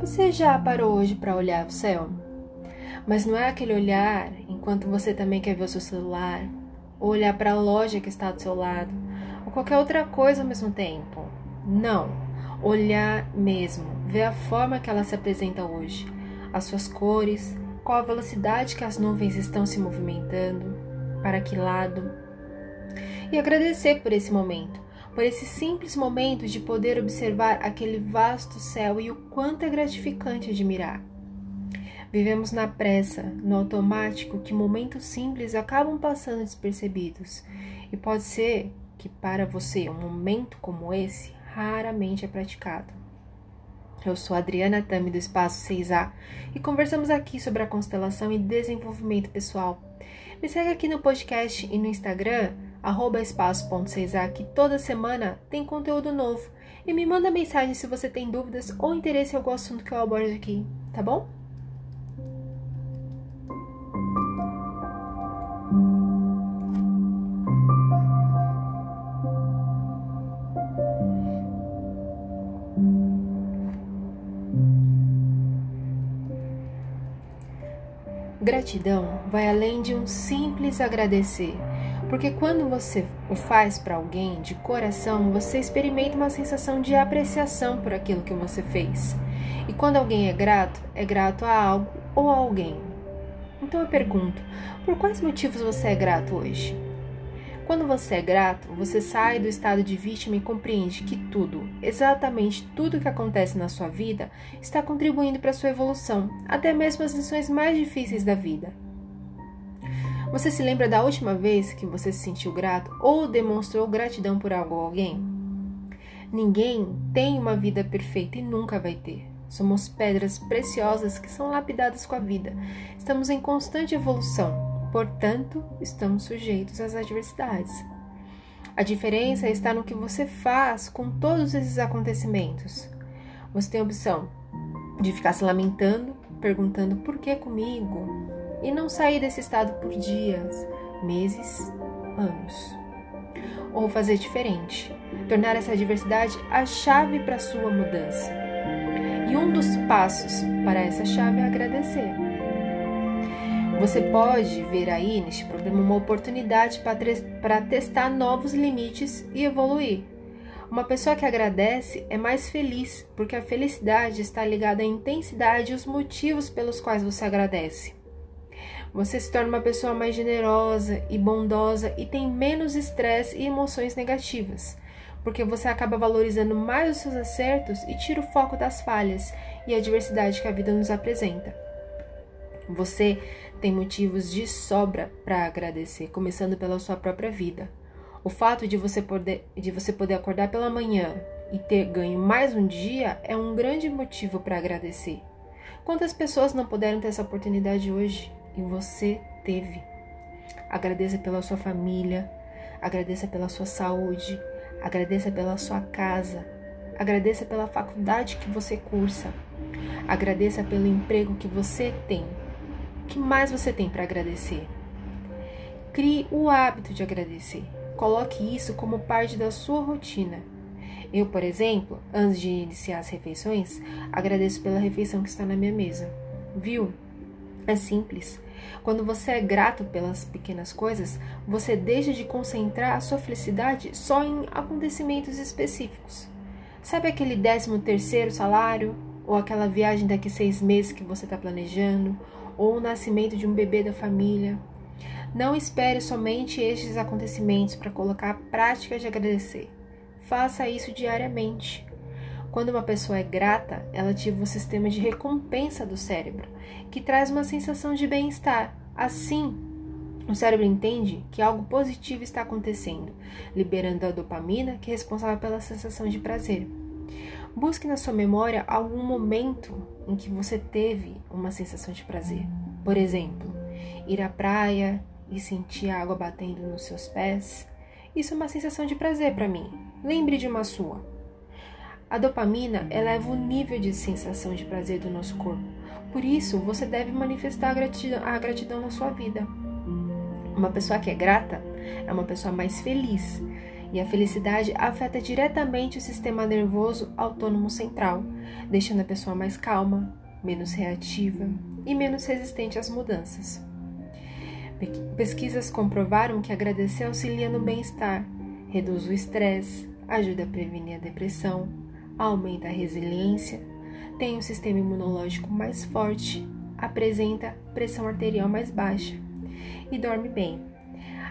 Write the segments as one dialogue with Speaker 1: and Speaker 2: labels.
Speaker 1: Você já parou hoje para olhar o céu? Mas não é aquele olhar enquanto você também quer ver o seu celular, ou olhar para a loja que está do seu lado, ou qualquer outra coisa ao mesmo tempo. Não, olhar mesmo, ver a forma que ela se apresenta hoje, as suas cores, qual a velocidade que as nuvens estão se movimentando, para que lado. E agradecer por esse momento, por esse simples momento de poder observar aquele vasto céu e o quanto é gratificante admirar. Vivemos na pressa, no automático, que momentos simples acabam passando despercebidos. E pode ser que para você um momento como esse raramente é praticado. Eu sou Adriana Tami do Espaço 6A e conversamos aqui sobre a constelação e desenvolvimento pessoal. Me segue aqui no podcast e no Instagram, espaço.6A, que toda semana tem conteúdo novo. E me manda mensagem se você tem dúvidas ou interesse em algum assunto que eu abordo aqui, tá bom? Gratidão vai além de um simples agradecer, porque quando você o faz para alguém de coração, você experimenta uma sensação de apreciação por aquilo que você fez. E quando alguém é grato, é grato a algo ou a alguém. Então eu pergunto: por quais motivos você é grato hoje? Quando você é grato, você sai do estado de vítima e compreende que tudo, exatamente tudo que acontece na sua vida, está contribuindo para sua evolução, até mesmo as lições mais difíceis da vida. Você se lembra da última vez que você se sentiu grato ou demonstrou gratidão por algo ou alguém? Ninguém tem uma vida perfeita e nunca vai ter. Somos pedras preciosas que são lapidadas com a vida. Estamos em constante evolução, Portanto, estamos sujeitos às adversidades. A diferença está no que você faz com todos esses acontecimentos. Você tem a opção de ficar se lamentando, perguntando por que comigo, e não sair desse estado por dias, meses, anos. Ou fazer diferente, tornar essa adversidade a chave para sua mudança. E um dos passos para essa chave é agradecer. Você pode ver aí neste problema uma oportunidade para testar novos limites e evoluir. Uma pessoa que agradece é mais feliz, porque a felicidade está ligada à intensidade e os motivos pelos quais você agradece. Você se torna uma pessoa mais generosa e bondosa e tem menos estresse e emoções negativas, porque você acaba valorizando mais os seus acertos e tira o foco das falhas e a diversidade que a vida nos apresenta. Você tem motivos de sobra para agradecer, começando pela sua própria vida. O fato de você, poder, de você poder acordar pela manhã e ter ganho mais um dia é um grande motivo para agradecer. Quantas pessoas não puderam ter essa oportunidade hoje e você teve? Agradeça pela sua família, agradeça pela sua saúde, agradeça pela sua casa, agradeça pela faculdade que você cursa, agradeça pelo emprego que você tem que mais você tem para agradecer? Crie o hábito de agradecer. Coloque isso como parte da sua rotina. Eu, por exemplo, antes de iniciar as refeições, agradeço pela refeição que está na minha mesa. Viu? É simples. Quando você é grato pelas pequenas coisas, você deixa de concentrar a sua felicidade só em acontecimentos específicos. Sabe aquele décimo terceiro salário? Ou aquela viagem daqui seis meses que você está planejando? ou o nascimento de um bebê da família. Não espere somente estes acontecimentos para colocar a prática de agradecer. Faça isso diariamente. Quando uma pessoa é grata, ela ativa o sistema de recompensa do cérebro, que traz uma sensação de bem-estar. Assim, o cérebro entende que algo positivo está acontecendo, liberando a dopamina, que é responsável pela sensação de prazer. Busque na sua memória algum momento em que você teve uma sensação de prazer. Por exemplo, ir à praia e sentir a água batendo nos seus pés. Isso é uma sensação de prazer para mim. Lembre de uma sua. A dopamina eleva o nível de sensação de prazer do nosso corpo, Por isso, você deve manifestar a gratidão, a gratidão na sua vida. Uma pessoa que é grata é uma pessoa mais feliz, e a felicidade afeta diretamente o sistema nervoso autônomo central, deixando a pessoa mais calma, menos reativa e menos resistente às mudanças. Pesquisas comprovaram que agradecer auxilia no bem-estar, reduz o estresse, ajuda a prevenir a depressão, aumenta a resiliência, tem um sistema imunológico mais forte, apresenta pressão arterial mais baixa e dorme bem.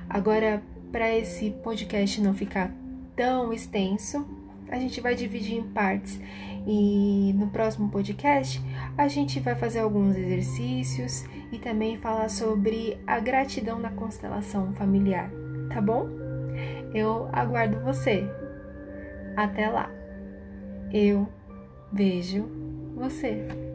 Speaker 1: Agora, para esse podcast não ficar tão extenso, a gente vai dividir em partes e no próximo podcast a gente vai fazer alguns exercícios e também falar sobre a gratidão na constelação familiar, tá bom? Eu aguardo você. Até lá. Eu vejo você.